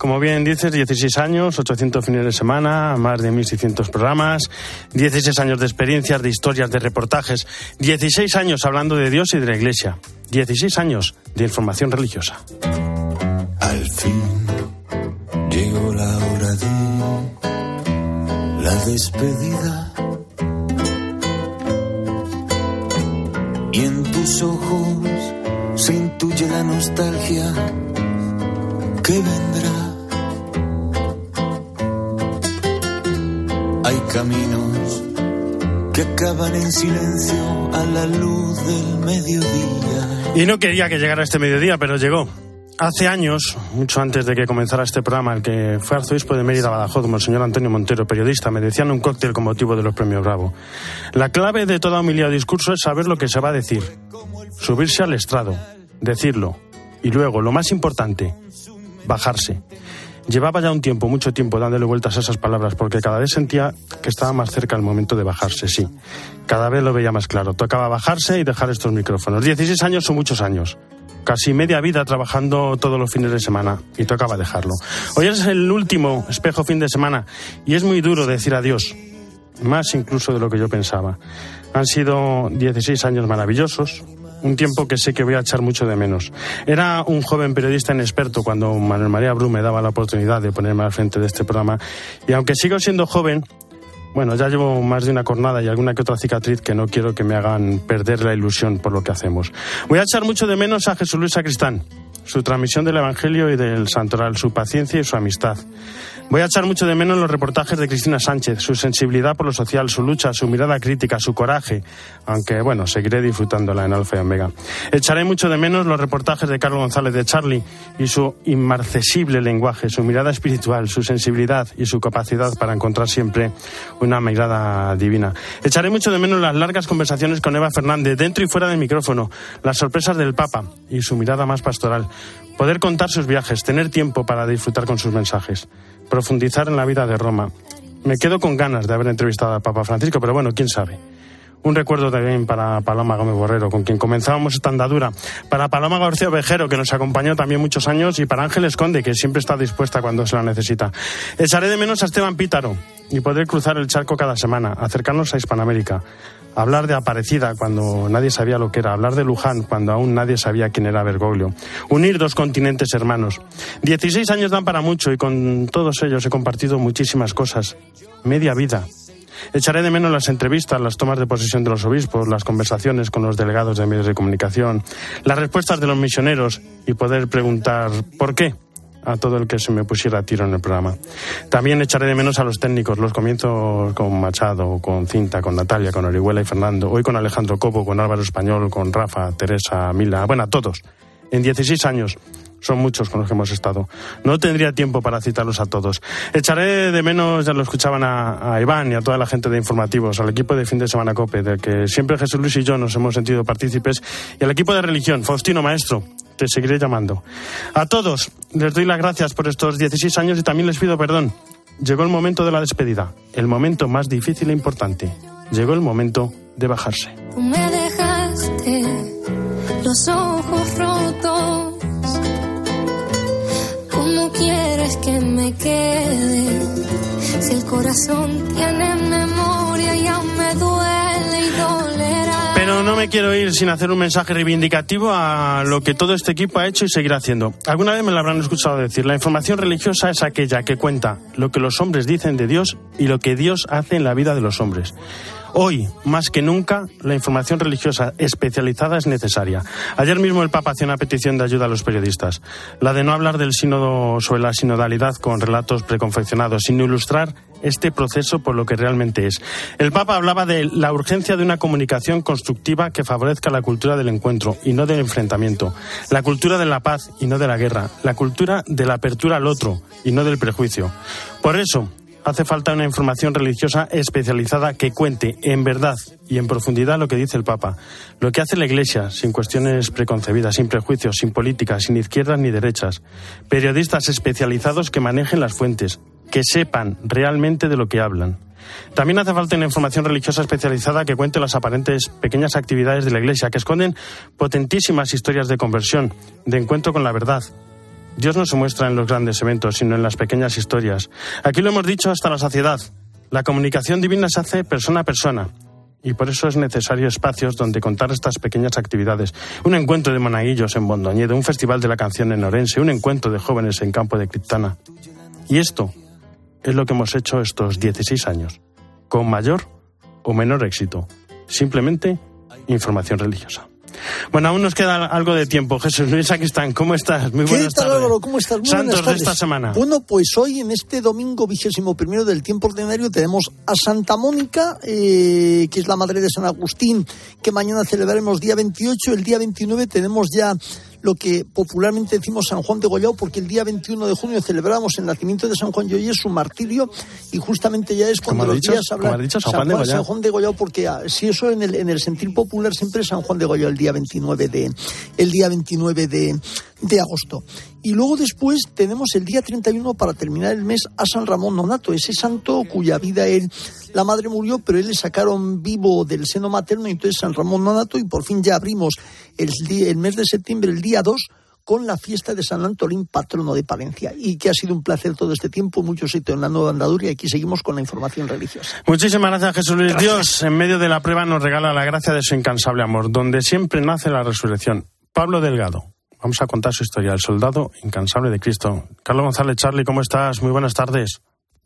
Como bien dices, 16 años, 800 fines de semana, más de 1.600 programas, 16 años de experiencias, de historias, de reportajes, 16 años hablando de Dios y de la Iglesia, 16 años de información religiosa. Al fin llegó la hora de la despedida. Y en tus ojos se intuye la nostalgia que vendrá. Hay caminos que acaban en silencio a la luz del mediodía. Y no quería que llegara este mediodía, pero llegó. Hace años, mucho antes de que comenzara este programa, el que fue arzobispo de Mérida Badajoz, el señor Antonio Montero, periodista, me decían un cóctel con motivo de los premios Bravo. La clave de toda humildad o discurso es saber lo que se va a decir, subirse al estrado, decirlo, y luego, lo más importante, bajarse. Llevaba ya un tiempo, mucho tiempo, dándole vueltas a esas palabras, porque cada vez sentía que estaba más cerca el momento de bajarse, sí. Cada vez lo veía más claro. Tocaba bajarse y dejar estos micrófonos. 16 años son muchos años. Casi media vida trabajando todos los fines de semana y tocaba dejarlo. Hoy es el último espejo fin de semana y es muy duro decir adiós, más incluso de lo que yo pensaba. Han sido 16 años maravillosos, un tiempo que sé que voy a echar mucho de menos. Era un joven periodista inexperto cuando Manuel María Bru me daba la oportunidad de ponerme al frente de este programa y aunque sigo siendo joven, bueno, ya llevo más de una cornada y alguna que otra cicatriz que no quiero que me hagan perder la ilusión por lo que hacemos. Voy a echar mucho de menos a Jesús Luis Sacristán, su transmisión del Evangelio y del Santoral, su paciencia y su amistad. Voy a echar mucho de menos los reportajes de Cristina Sánchez, su sensibilidad por lo social, su lucha, su mirada crítica, su coraje, aunque bueno, seguiré disfrutándola en Alfa y Omega. Echaré mucho de menos los reportajes de Carlos González de Charlie y su inmarcesible lenguaje, su mirada espiritual, su sensibilidad y su capacidad para encontrar siempre una mirada divina. Echaré mucho de menos las largas conversaciones con Eva Fernández, dentro y fuera del micrófono, las sorpresas del Papa y su mirada más pastoral. Poder contar sus viajes, tener tiempo para disfrutar con sus mensajes profundizar en la vida de Roma. Me quedo con ganas de haber entrevistado al Papa Francisco, pero bueno, quién sabe. Un recuerdo también para Paloma Gómez Borrero, con quien comenzábamos esta andadura. Para Paloma García Vejero, que nos acompañó también muchos años. Y para Ángeles Conde, que siempre está dispuesta cuando se la necesita. Echaré de menos a Esteban Pítaro y poder cruzar el charco cada semana, acercarnos a Hispanoamérica. Hablar de Aparecida cuando nadie sabía lo que era. Hablar de Luján cuando aún nadie sabía quién era Bergoglio. Unir dos continentes hermanos. Dieciséis años dan para mucho y con todos ellos he compartido muchísimas cosas. Media vida. Echaré de menos las entrevistas, las tomas de posesión de los obispos, las conversaciones con los delegados de medios de comunicación, las respuestas de los misioneros y poder preguntar ¿por qué? A todo el que se me pusiera a tiro en el programa. También echaré de menos a los técnicos, los comienzos con Machado, con Cinta, con Natalia, con Orihuela y Fernando, hoy con Alejandro Copo, con Álvaro Español, con Rafa, Teresa, Mila, bueno, a todos. En 16 años son muchos con los que hemos estado. No tendría tiempo para citarlos a todos. Echaré de menos, ya lo escuchaban a, a, Iván y a toda la gente de informativos, al equipo de fin de semana COPE, del que siempre Jesús Luis y yo nos hemos sentido partícipes, y al equipo de religión, Faustino Maestro, te seguiré llamando. A todos les doy las gracias por estos 16 años y también les pido perdón. Llegó el momento de la despedida, el momento más difícil e importante. Llegó el momento de bajarse. Tú me dejaste los ojos ¿Cómo quieres que me quede? Si el corazón tiene memoria y aún me duele. No me quiero ir sin hacer un mensaje reivindicativo a lo que todo este equipo ha hecho y seguirá haciendo. Alguna vez me lo habrán escuchado decir, la información religiosa es aquella que cuenta lo que los hombres dicen de Dios y lo que Dios hace en la vida de los hombres. Hoy, más que nunca, la información religiosa especializada es necesaria. Ayer mismo el Papa hacía una petición de ayuda a los periodistas, la de no hablar del sínodo sobre la sinodalidad con relatos preconfeccionados, sino ilustrar este proceso por lo que realmente es. El Papa hablaba de la urgencia de una comunicación constructiva que favorezca la cultura del encuentro y no del enfrentamiento, la cultura de la paz y no de la guerra, la cultura de la apertura al otro y no del prejuicio. Por eso, hace falta una información religiosa especializada que cuente en verdad y en profundidad lo que dice el Papa, lo que hace la Iglesia, sin cuestiones preconcebidas, sin prejuicios, sin políticas, sin izquierdas ni derechas. Periodistas especializados que manejen las fuentes, que sepan realmente de lo que hablan. También hace falta una información religiosa especializada que cuente las aparentes pequeñas actividades de la Iglesia, que esconden potentísimas historias de conversión, de encuentro con la verdad, Dios no se muestra en los grandes eventos, sino en las pequeñas historias. Aquí lo hemos dicho hasta la saciedad. La comunicación divina se hace persona a persona. Y por eso es necesario espacios donde contar estas pequeñas actividades. Un encuentro de monaguillos en Bondoñedo, un festival de la canción en Orense, un encuentro de jóvenes en Campo de Criptana. Y esto es lo que hemos hecho estos 16 años, con mayor o menor éxito. Simplemente información religiosa. Bueno, aún nos queda algo de tiempo. Jesús Luis Aquistán, ¿cómo estás? Muy buenas ¿Qué tal, Álvaro? ¿Cómo estás? Muy Santos de esta semana. Bueno, pues hoy, en este domingo vigésimo primero del tiempo ordinario, tenemos a Santa Mónica, eh, que es la madre de San Agustín, que mañana celebraremos día 28. El día 29 tenemos ya lo que popularmente decimos San Juan de Gollao, porque el día 21 de junio celebramos el nacimiento de San Juan de Gollao, su martirio, y justamente ya es cuando los días hablan San, Juan, de San Juan de Gollao, porque ah, si eso en el, en el sentir popular siempre es San Juan de Gollao el día 29 de, el día 29 de, de agosto. Y luego después tenemos el día 31 para terminar el mes a San Ramón Nonato, ese santo cuya vida él, la madre murió, pero él le sacaron vivo del seno materno, y entonces San Ramón Nonato, y por fin ya abrimos el, el mes de septiembre, el día 2, con la fiesta de San Antolín, patrono de Palencia. Y que ha sido un placer todo este tiempo, mucho sitio en la nueva andadura y aquí seguimos con la información religiosa. Muchísimas gracias, Jesús Luis. Dios, en medio de la prueba, nos regala la gracia de su incansable amor, donde siempre nace la resurrección. Pablo Delgado. Vamos a contar su historia, el soldado incansable de Cristo. Carlos González, Charlie, ¿cómo estás? Muy buenas tardes.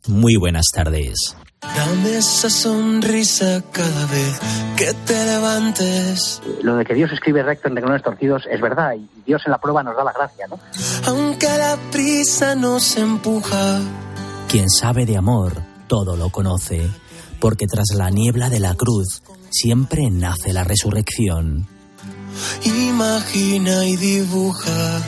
Muy buenas tardes. Dame esa sonrisa cada vez que te levantes. Lo de que Dios escribe recto en renglones torcidos es verdad y Dios en la prueba nos da la gracia, ¿no? Aunque la prisa nos empuja. Quien sabe de amor, todo lo conoce, porque tras la niebla de la cruz siempre nace la resurrección. Imagina y dibuja.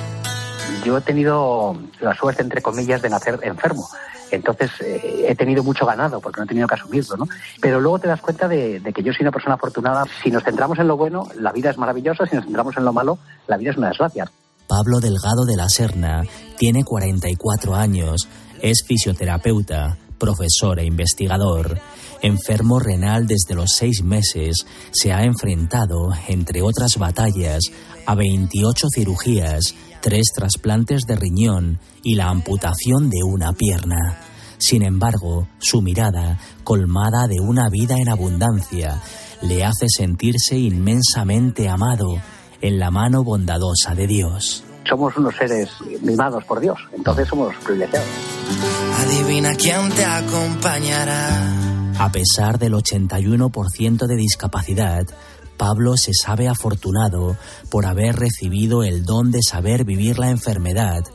Yo he tenido la suerte, entre comillas, de nacer enfermo. Entonces eh, he tenido mucho ganado porque no he tenido que asumirlo, ¿no? Pero luego te das cuenta de, de, que yo soy una persona afortunada. Si nos centramos en lo bueno, la vida es maravillosa. Si nos centramos en lo malo, la vida es una desgracia. Pablo Delgado de la Serna tiene 44 años, es fisioterapeuta, profesor e investigador. Enfermo renal desde los seis meses, se ha enfrentado, entre otras batallas, a 28 cirugías, tres trasplantes de riñón y la amputación de una pierna. Sin embargo, su mirada, colmada de una vida en abundancia, le hace sentirse inmensamente amado en la mano bondadosa de Dios. Somos unos seres mimados por Dios, entonces somos privilegiados. Adivina quién te acompañará. A pesar del 81% de discapacidad, Pablo se sabe afortunado por haber recibido el don de saber vivir la enfermedad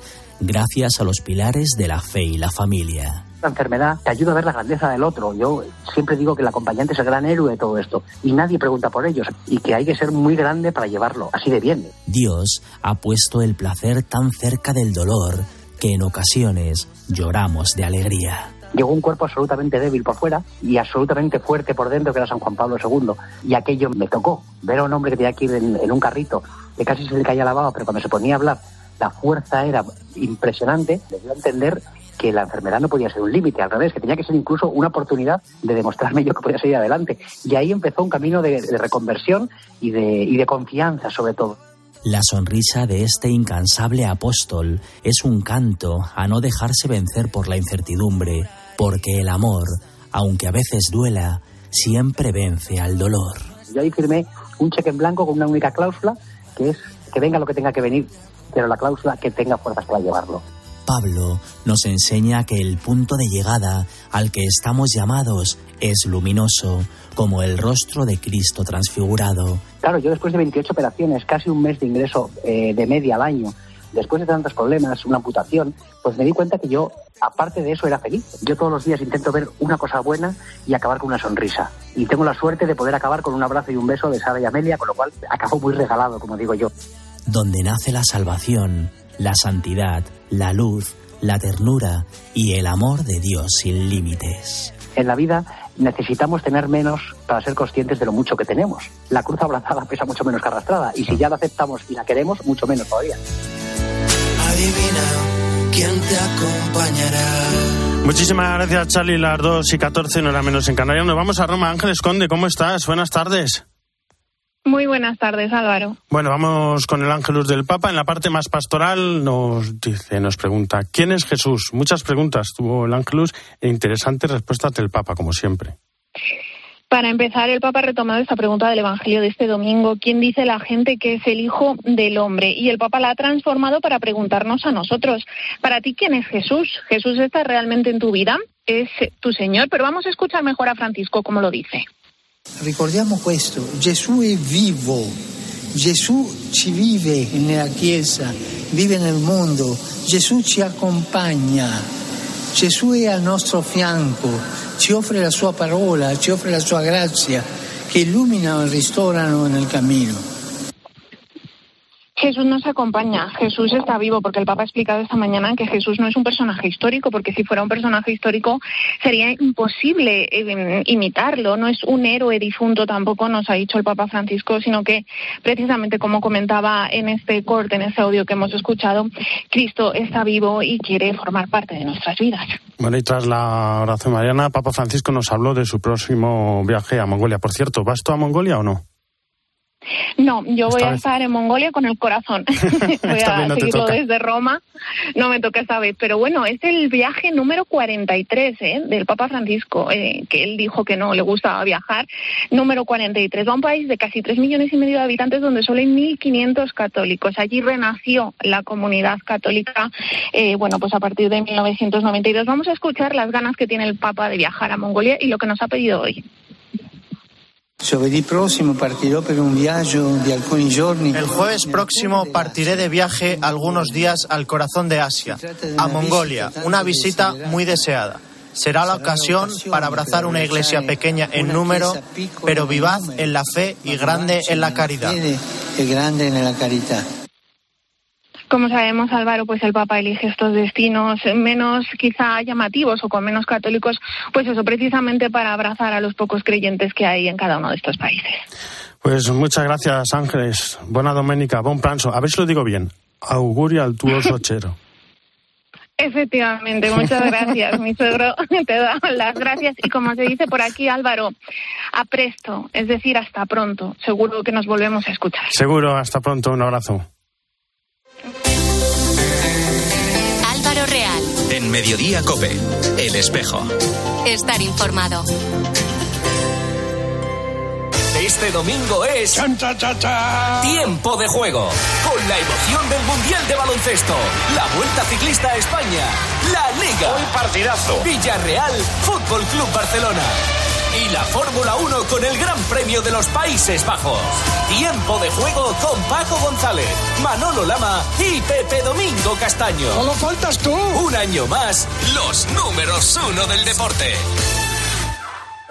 gracias a los pilares de la fe y la familia. La enfermedad te ayuda a ver la grandeza del otro. Yo siempre digo que el acompañante es el gran héroe de todo esto y nadie pregunta por ellos y que hay que ser muy grande para llevarlo así de bien. Dios ha puesto el placer tan cerca del dolor que en ocasiones lloramos de alegría llegó un cuerpo absolutamente débil por fuera y absolutamente fuerte por dentro, que era San Juan Pablo II. Y aquello me tocó. Ver a un hombre que tenía que ir en, un carrito, que casi se le caía la pero cuando se ponía a hablar, la fuerza era impresionante. Le dio a entender que la enfermedad no podía ser un límite, al revés, que tenía que ser incluso una oportunidad de demostrarme yo que podía seguir adelante. Y ahí empezó un camino de, reconversión y de, y de confianza, sobre todo. La sonrisa de este incansable apóstol es un canto a no dejarse vencer por la incertidumbre, porque el amor, aunque a veces duela, siempre vence al dolor. Yo ahí firmé un cheque en blanco con una única cláusula, que es que venga lo que tenga que venir, pero la cláusula que tenga fuerzas para llevarlo. Pablo nos enseña que el punto de llegada al que estamos llamados es luminoso, como el rostro de Cristo transfigurado. Claro, yo después de 28 operaciones, casi un mes de ingreso eh, de media al año, después de tantos problemas, una amputación, pues me di cuenta que yo, aparte de eso, era feliz. Yo todos los días intento ver una cosa buena y acabar con una sonrisa. Y tengo la suerte de poder acabar con un abrazo y un beso de Sara y Amelia, con lo cual acabo muy regalado, como digo yo. Donde nace la salvación, la santidad, la luz, la ternura y el amor de Dios sin límites. En la vida necesitamos tener menos para ser conscientes de lo mucho que tenemos. La cruz abrazada pesa mucho menos que arrastrada y si ya la aceptamos y la queremos, mucho menos todavía. Adivina quién te acompañará. Muchísimas gracias, Charlie. Las 2 y 14, no era menos en Canarias. Nos vamos a Roma. Ángeles Conde, ¿cómo estás? Buenas tardes. Muy buenas tardes, Álvaro. Bueno, vamos con el ángelus del Papa. En la parte más pastoral nos dice, nos pregunta, ¿quién es Jesús? Muchas preguntas tuvo el ángelus e interesantes respuestas del Papa, como siempre. Para empezar, el Papa ha retomado esta pregunta del Evangelio de este domingo. ¿Quién dice la gente que es el Hijo del Hombre? Y el Papa la ha transformado para preguntarnos a nosotros. Para ti, ¿quién es Jesús? ¿Jesús está realmente en tu vida? ¿Es tu Señor? Pero vamos a escuchar mejor a Francisco como lo dice. Ricordiamo questo, Gesù è vivo, Gesù ci vive nella Chiesa, vive nel mondo, Gesù ci accompagna, Gesù è al nostro fianco, ci offre la sua parola, ci offre la sua grazia che illuminano e ristorano nel cammino. Jesús nos acompaña, Jesús está vivo, porque el Papa ha explicado esta mañana que Jesús no es un personaje histórico, porque si fuera un personaje histórico sería imposible eh, imitarlo, no es un héroe difunto tampoco, nos ha dicho el Papa Francisco, sino que precisamente como comentaba en este corte, en este audio que hemos escuchado, Cristo está vivo y quiere formar parte de nuestras vidas. Bueno, y tras la oración mariana, Papa Francisco nos habló de su próximo viaje a Mongolia. Por cierto, ¿vas tú a Mongolia o no? No, yo voy a estar en Mongolia con el corazón. voy a seguirlo desde Roma. No me toca esta vez. Pero bueno, es el viaje número 43 ¿eh? del Papa Francisco, eh, que él dijo que no le gustaba viajar. Número 43. Va a un país de casi 3 millones y medio de habitantes donde solo hay 1.500 católicos. Allí renació la comunidad católica, eh, bueno, pues a partir de 1992. Vamos a escuchar las ganas que tiene el Papa de viajar a Mongolia y lo que nos ha pedido hoy. El jueves próximo partiré de viaje algunos días al corazón de Asia, a Mongolia, una visita muy deseada. Será la ocasión para abrazar una iglesia pequeña en número, pero vivaz en la fe y grande en la caridad. Como sabemos, Álvaro, pues el Papa elige estos destinos menos quizá llamativos o con menos católicos, pues eso, precisamente para abrazar a los pocos creyentes que hay en cada uno de estos países. Pues muchas gracias, Ángeles. Buena doménica, buen pranzo. A ver si lo digo bien. Augurio al tuo sochero. Efectivamente, muchas gracias. Mi suegro te da las gracias y como se dice por aquí, Álvaro, a presto, es decir, hasta pronto. Seguro que nos volvemos a escuchar. Seguro, hasta pronto. Un abrazo. Real. En Mediodía Cope, El Espejo. Estar informado. Este domingo es tiempo de juego con la emoción del Mundial de Baloncesto, la Vuelta Ciclista a España, la Liga, un partidazo, Villarreal, Fútbol Club Barcelona y la Fórmula 1 con el Gran Premio de los Países Bajos. Tiempo de juego con Paco González, Manolo Lama y Pepe Domingo Castaño. ¡Solo faltas tú! Un año más, los números uno del deporte.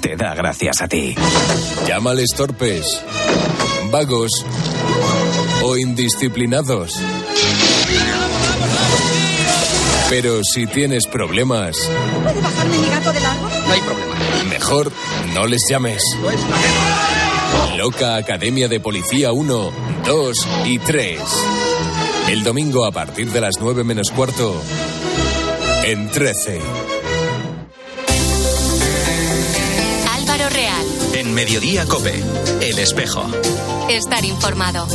te da gracias a ti. Llámales torpes, vagos o indisciplinados. Pero si tienes problemas... ¿Puede bajarme mi gato del árbol? No hay problema. Mejor no les llames. Loca Academia de Policía 1, 2 y 3. El domingo a partir de las 9 menos cuarto en 13. Real. En Mediodía Cope, El Espejo. Estar informado.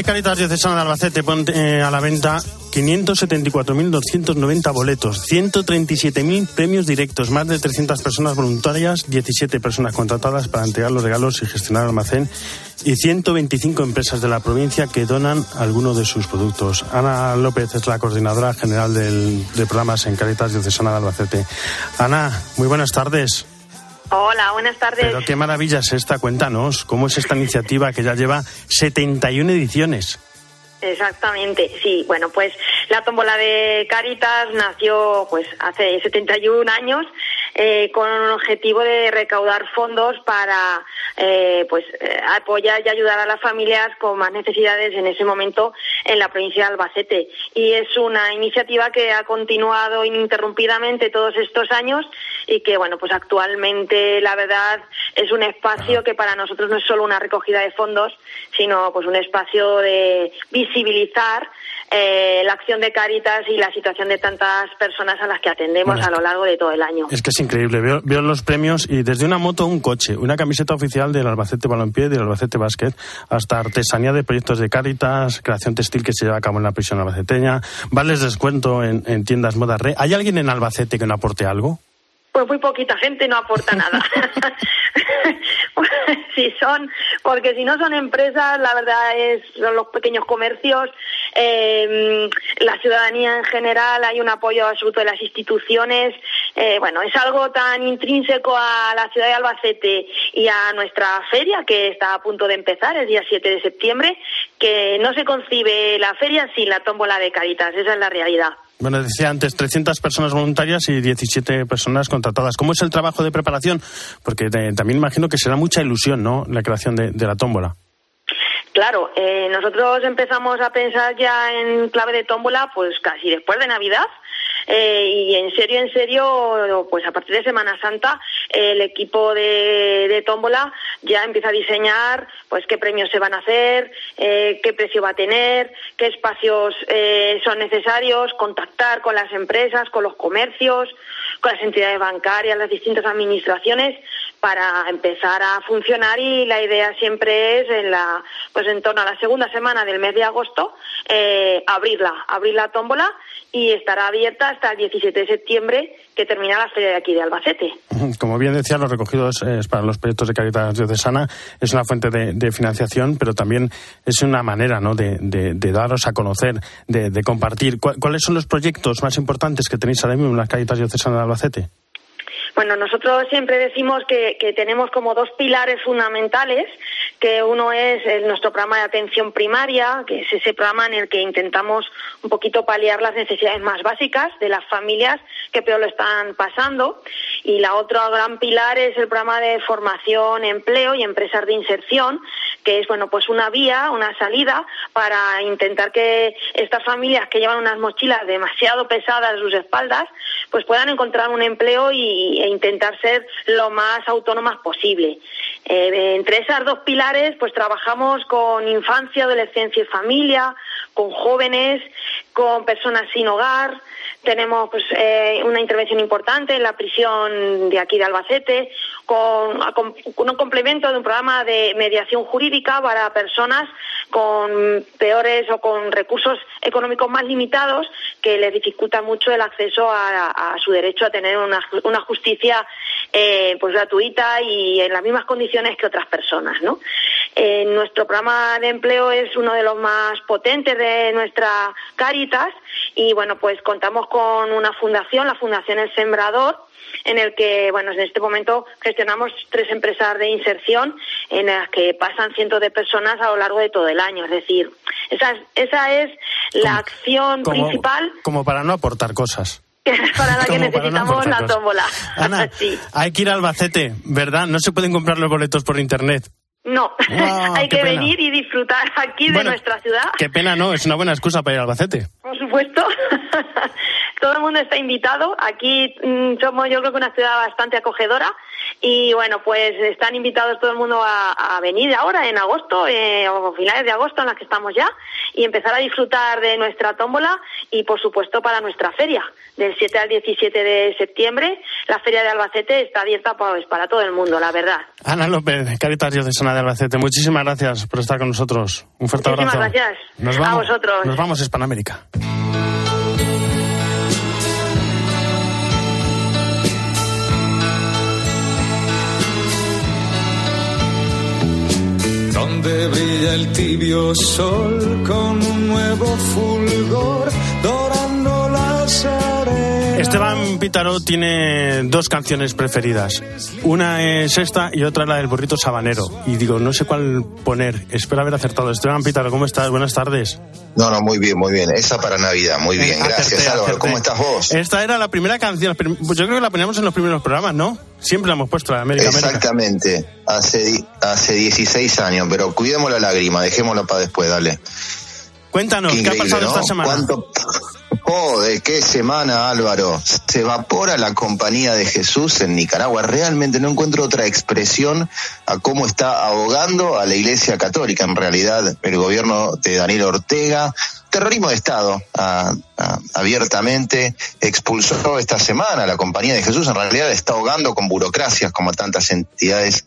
De Caritas Diocesana de Albacete pone eh, a la venta 574.290 boletos, 137.000 premios directos, más de 300 personas voluntarias, 17 personas contratadas para entregar los regalos y gestionar el almacén y 125 empresas de la provincia que donan alguno de sus productos. Ana López es la coordinadora general del, de programas en Caritas Diocesana de Albacete. Ana, muy buenas tardes. Hola, buenas tardes. Pero qué maravilla es esta, cuéntanos, ¿cómo es esta iniciativa que ya lleva 71 ediciones? Exactamente, sí. Bueno, pues la tómbola de Caritas nació pues hace 71 años eh, con un objetivo de recaudar fondos para eh, pues eh, apoyar y ayudar a las familias con más necesidades en ese momento en la provincia de Albacete. Y es una iniciativa que ha continuado ininterrumpidamente todos estos años y que, bueno, pues actualmente la verdad es un espacio que para nosotros no es solo una recogida de fondos, sino pues un espacio de visibilizar eh, la acción de Caritas y la situación de tantas personas a las que atendemos a lo largo de todo el año. Es que es increíble. Veo, veo, los premios y desde una moto, un coche, una camiseta oficial del Albacete Balompié y del Albacete Basket, hasta artesanía de proyectos de Caritas, creación textil que se lleva a cabo en la prisión albaceteña, vales descuento en, en tiendas moda re. ¿Hay alguien en Albacete que no aporte algo? Pues muy poquita gente no aporta nada. si son, porque si no son empresas, la verdad es son los pequeños comercios, eh, la ciudadanía en general, hay un apoyo absoluto de las instituciones. Eh, bueno, es algo tan intrínseco a la ciudad de Albacete y a nuestra feria que está a punto de empezar, el día 7 de septiembre, que no se concibe la feria sin la tómbola de Caritas. Esa es la realidad. Bueno, decía antes, 300 personas voluntarias y 17 personas contratadas. ¿Cómo es el trabajo de preparación? Porque también imagino que será mucha ilusión, ¿no?, la creación de, de la tómbola. Claro, eh, nosotros empezamos a pensar ya en clave de tómbola pues casi después de Navidad eh, y en serio, en serio, pues a partir de Semana Santa el equipo de, de tómbola ya empieza a diseñar pues qué premios se van a hacer, eh, qué precio va a tener, qué espacios eh, son necesarios, contactar con las empresas, con los comercios, con las entidades bancarias, las distintas administraciones para empezar a funcionar y la idea siempre es en la pues en torno a la segunda semana del mes de agosto eh, abrirla abrir la tómbola y estará abierta hasta el 17 de septiembre que termina la feria de aquí de Albacete. Como bien decía, los recogidos es para los proyectos de Caritas Diocesana es una fuente de, financiación, pero también es una manera ¿no? de, de, daros a conocer, de, compartir. ¿Cuáles son los proyectos más importantes que tenéis ahora mismo en las Caritas Diocesana de Albacete? Bueno, nosotros siempre decimos que, que, tenemos como dos pilares fundamentales, que uno es el, nuestro programa de atención primaria, que es ese programa en el que intentamos un poquito paliar las necesidades más básicas de las familias que peor lo están pasando, y la otra gran pilar es el programa de formación, empleo y empresas de inserción, que es bueno pues una vía, una salida para intentar que estas familias que llevan unas mochilas demasiado pesadas en sus espaldas, pues puedan encontrar un empleo y, e intentar ser lo más autónomas posible. Eh, entre esas dos pilares, pues trabajamos con infancia, adolescencia y familia, con jóvenes, con personas sin hogar. Tenemos pues, eh, una intervención importante en la prisión de aquí de Albacete, con, un complemento de un programa de mediación jurídica para personas con peores o con recursos económicos más limitados que les dificulta mucho el acceso a, su derecho a tener una, una justicia eh, pues gratuita y en las mismas condiciones que otras personas, ¿no? Eh, nuestro programa de empleo es uno de los más potentes de nuestra Caritas y bueno, pues contamos con una fundación, la Fundación El Sembrador, en el que, bueno, en este momento gestionamos tres empresas de inserción en las que pasan cientos de personas a lo largo de todo el año. Es decir, esa es, esa es la acción como, principal. Como para no aportar cosas. para la que necesitamos no la tómbola. Ana, sí. hay que ir a Albacete, ¿verdad? No se pueden comprar los boletos por internet. No, oh, hay que pena. venir y disfrutar aquí bueno, de nuestra ciudad. Qué pena, no, es una buena excusa para ir a Albacete. Por supuesto. Todo el mundo está invitado. Aquí mmm, somos, yo creo que una ciudad bastante acogedora. Y bueno, pues están invitados todo el mundo a, a venir ahora en agosto eh, o finales de agosto en las que estamos ya y empezar a disfrutar de nuestra tómbola y por supuesto para nuestra feria del 7 al 17 de septiembre. La feria de Albacete está abierta pues, para todo el mundo, la verdad. Ana López, Caritas Diocesana de Albacete, muchísimas gracias por estar con nosotros. Un fuerte muchísimas abrazo. gracias Nos vamos, a vosotros. Nos vamos a Hispanoamérica. Donde brilla el tibio sol con un nuevo fulgor. Esteban Pitaro tiene dos canciones preferidas. Una es esta y otra la del burrito sabanero. Y digo, no sé cuál poner. Espero haber acertado. Esteban Pitaro, ¿cómo estás? Buenas tardes. No, no, muy bien, muy bien. Esa para Navidad, muy bien. Gracias, Álvaro. ¿Cómo estás vos? Esta era la primera canción. Yo creo que la poníamos en los primeros programas, ¿no? Siempre la hemos puesto, la América Exactamente. Hace, hace 16 años, pero cuidemos la lágrima, dejémosla para después, dale. Cuéntanos, ¿qué, ha pasado esta semana? ¿Cuánto... de qué semana, Álvaro. Se evapora la compañía de Jesús en Nicaragua. Realmente no encuentro otra expresión a cómo está ahogando a la Iglesia Católica. En realidad, el gobierno de Daniel Ortega terrorismo de Estado abiertamente expulsó esta semana la Compañía de Jesús. En realidad está ahogando con burocracias como tantas entidades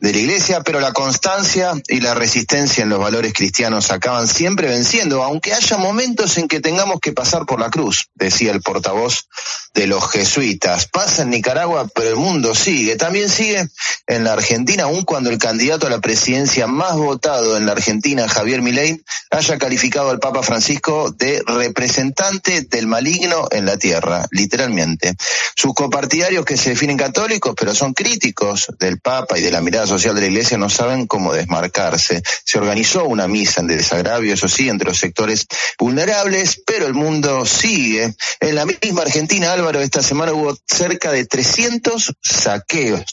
de la Iglesia, pero la constancia y la resistencia en los valores cristianos acaban siempre venciendo, aunque haya momentos en que tengamos que pasar por la cruz, decía el portavoz de los jesuitas. Pasa en Nicaragua, pero el mundo sigue. También sigue en la Argentina, aun cuando el candidato a la presidencia más votado en la Argentina, Javier Milei, haya calificado al Papa Francisco de representante del maligno en la tierra, literalmente. Sus copartidarios que se definen católicos, pero son críticos del Papa y de la mirada social de la Iglesia, no saben cómo desmarcarse. Se organizó una misa en desagravio, eso sí, entre los sectores vulnerables, pero el mundo sigue. En la misma Argentina, Álvaro, esta semana hubo cerca de 300 saqueos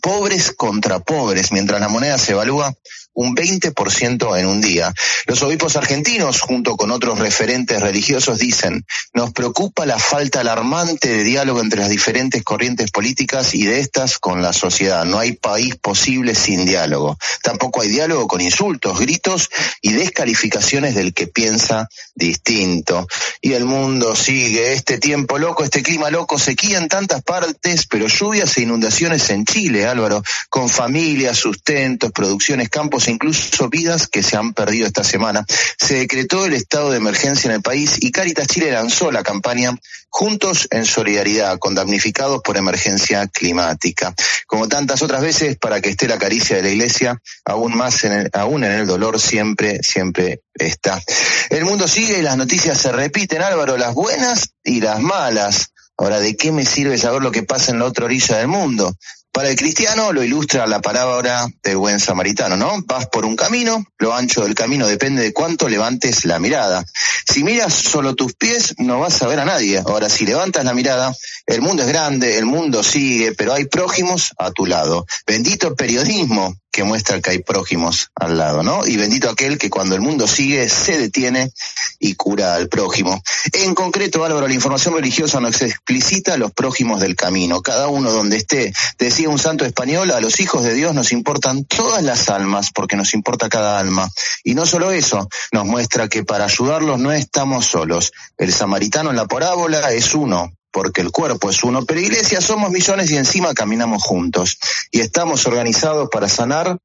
pobres contra pobres, mientras la moneda se evalúa un 20% en un día. Los obispos argentinos, junto con otros referentes religiosos, dicen, nos preocupa la falta alarmante de diálogo entre las diferentes corrientes políticas y de estas con la sociedad. No hay país posible sin diálogo. Tampoco hay diálogo con insultos, gritos y descalificaciones del que piensa distinto. Y el mundo sigue este tiempo loco, este clima loco, sequía en tantas partes, pero lluvias e inundaciones en Chile, Álvaro, con familias, sustentos, producciones, campos incluso vidas que se han perdido esta semana. Se decretó el estado de emergencia en el país y Caritas Chile lanzó la campaña Juntos en Solidaridad con damnificados por emergencia climática. Como tantas otras veces, para que esté la caricia de la iglesia, aún más en el, aún en el dolor siempre, siempre está. El mundo sigue y las noticias se repiten, Álvaro, las buenas y las malas. Ahora, ¿de qué me sirve saber lo que pasa en la otra orilla del mundo? Para el cristiano lo ilustra la palabra del buen samaritano, ¿no? Vas por un camino, lo ancho del camino depende de cuánto levantes la mirada. Si miras solo tus pies, no vas a ver a nadie. Ahora, si levantas la mirada, el mundo es grande, el mundo sigue, pero hay prójimos a tu lado. Bendito periodismo que muestra que hay prójimos al lado, ¿no? Y bendito aquel que cuando el mundo sigue se detiene y cura al prójimo. En concreto, Álvaro, la información religiosa nos explicita los prójimos del camino, cada uno donde esté. Decía un santo español, a los hijos de Dios nos importan todas las almas, porque nos importa cada alma. Y no solo eso, nos muestra que para ayudarlos no estamos solos. El samaritano en la parábola es uno, porque el cuerpo es uno, pero iglesia somos millones y encima caminamos juntos. Y estamos organizados para sanar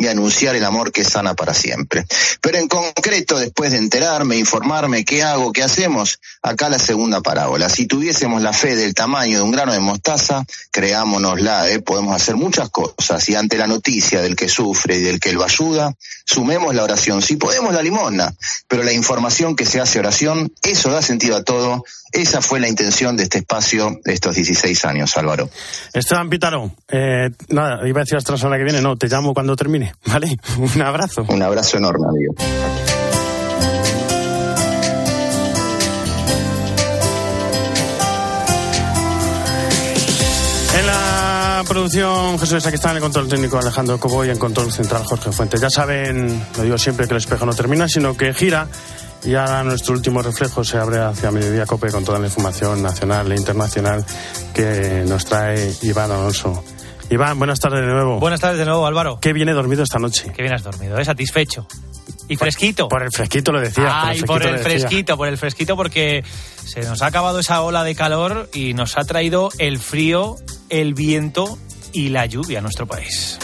y anunciar el amor que sana para siempre. Pero en concreto, después de enterarme, informarme qué hago, qué hacemos, acá la segunda parábola. Si tuviésemos la fe del tamaño de un grano de mostaza, creámonosla, ¿eh? podemos hacer muchas cosas. Y ante la noticia del que sufre y del que lo ayuda, sumemos la oración. Si podemos, la limona. Pero la información que se hace oración, eso da sentido a todo. Esa fue la intención de este espacio de estos 16 años, Álvaro. Esteban Pitaro, eh, nada, iba a decir hasta la semana que viene, no, te llamo cuando termine, ¿vale? Un abrazo. Un abrazo enorme, amigo. En la producción Jesús aquí está en el control técnico Alejandro Cobo y en control central Jorge Fuentes. Ya saben, lo digo siempre que el espejo no termina, sino que gira y ahora nuestro último reflejo se abre hacia Mediodía Cope con toda la información nacional e internacional que nos trae Iván Alonso. Iván, buenas tardes de nuevo. Buenas tardes de nuevo, Álvaro. Qué bien he dormido esta noche. Qué bien has dormido, ¿eh? Satisfecho. Y fresquito. Por, el fresquito lo decía. Ay, por el, fresquito, por el fresquito, porque se nos ha acabado esa ola de calor y nos ha traído el frío, el viento y la lluvia a nuestro país.